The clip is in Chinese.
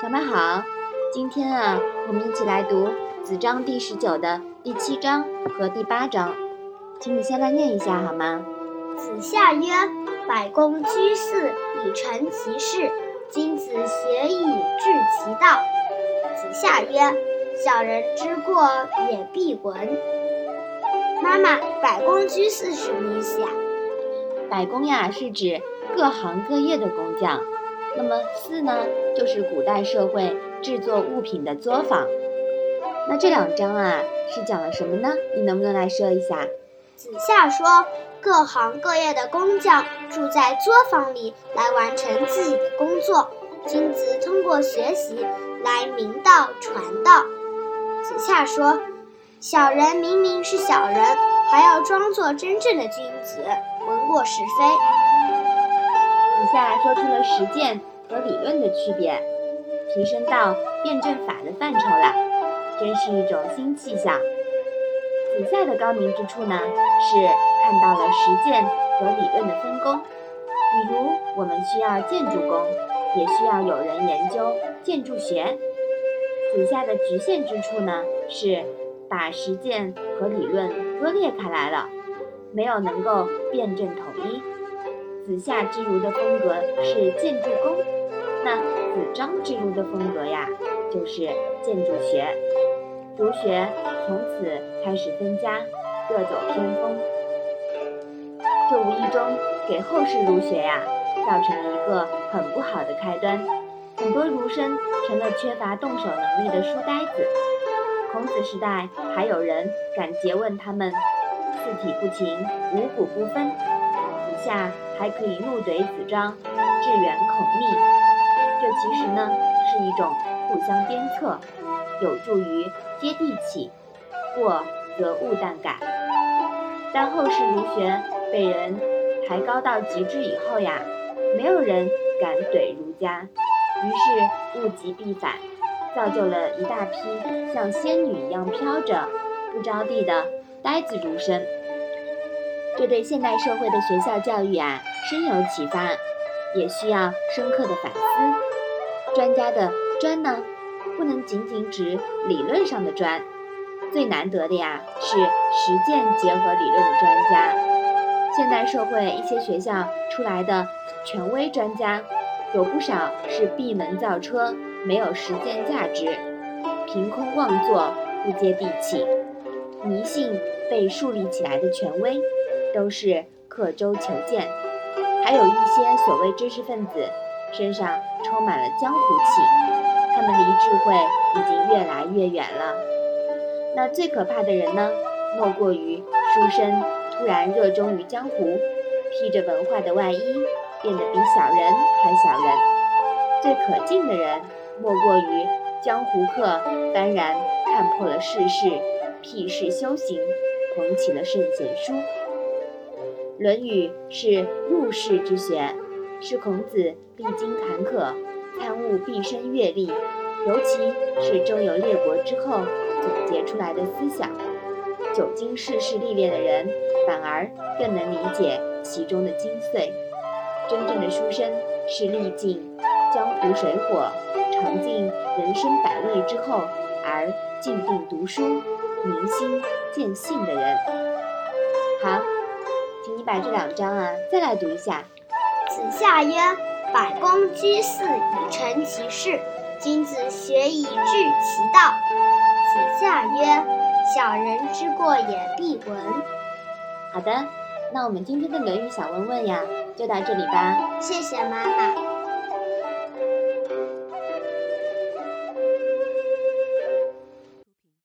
小麦好，今天啊，我们一起来读《子章》第十九的第七章和第八章，请你先来念一下好吗？子夏曰：“百工居肆，以成其事。今子学以致其道。”子夏曰：“小人之过也必闻。”妈妈，“百工居肆”是什么意思呀？百工呀，是指各行各业的工匠。那么四呢，就是古代社会制作物品的作坊。那这两章啊，是讲了什么呢？你能不能来说一下？子夏说，各行各业的工匠住在作坊里来完成自己的工作。君子通过学习来明道传道。子夏说，小人明明是小人，还要装作真正的君子，闻过是非。以下说出了实践和理论的区别，提升到辩证法的范畴了，真是一种新气象。子夏的高明之处呢，是看到了实践和理论的分工。比如，我们需要建筑工，也需要有人研究建筑学。子夏的局限之处呢，是把实践和理论割裂开来了，没有能够辩证统一。子夏之儒的风格是建筑工，那子张之儒的风格呀，就是建筑学。儒学从此开始分家，各走偏锋，这无意中给后世儒学呀造成了一个很不好的开端。很多儒生成了缺乏动手能力的书呆子。孔子时代还有人敢诘问他们：“四体不勤，五谷不分。”子夏。还可以怒怼子张，致远孔密，这其实呢是一种互相鞭策，有助于接地气。过则勿惮改。但后世儒学被人抬高到极致以后呀，没有人敢怼儒家，于是物极必反，造就了一大批像仙女一样飘着、不着地的呆子儒生。这对现代社会的学校教育啊。深有启发，也需要深刻的反思。专家的专呢，不能仅仅指理论上的专，最难得的呀是实践结合理论的专家。现代社会一些学校出来的权威专家，有不少是闭门造车，没有实践价值，凭空妄作，不接地气。迷信被树立起来的权威，都是刻舟求剑。还有一些所谓知识分子，身上充满了江湖气，他们离智慧已经越来越远了。那最可怕的人呢，莫过于书生突然热衷于江湖，披着文化的外衣，变得比小人还小人。最可敬的人，莫过于江湖客幡然看破了世事，辟世修行，捧起了圣贤书。《论语》是入世之学，是孔子历经坎坷、参悟毕生阅历，尤其是周游列国之后总结出来的思想。久经世事历练的人，反而更能理解其中的精髓。真正的书生是历尽江湖水火、尝尽人生百味之后，而静定读书、明心见性的人。好。请你把这两章啊再来读一下。子夏曰：“百工居肆，以成其事。君子学以致其道。”子夏曰：“小人之过也必闻。”好的，那我们今天的《论语》小问问呀，就到这里吧。谢谢妈妈。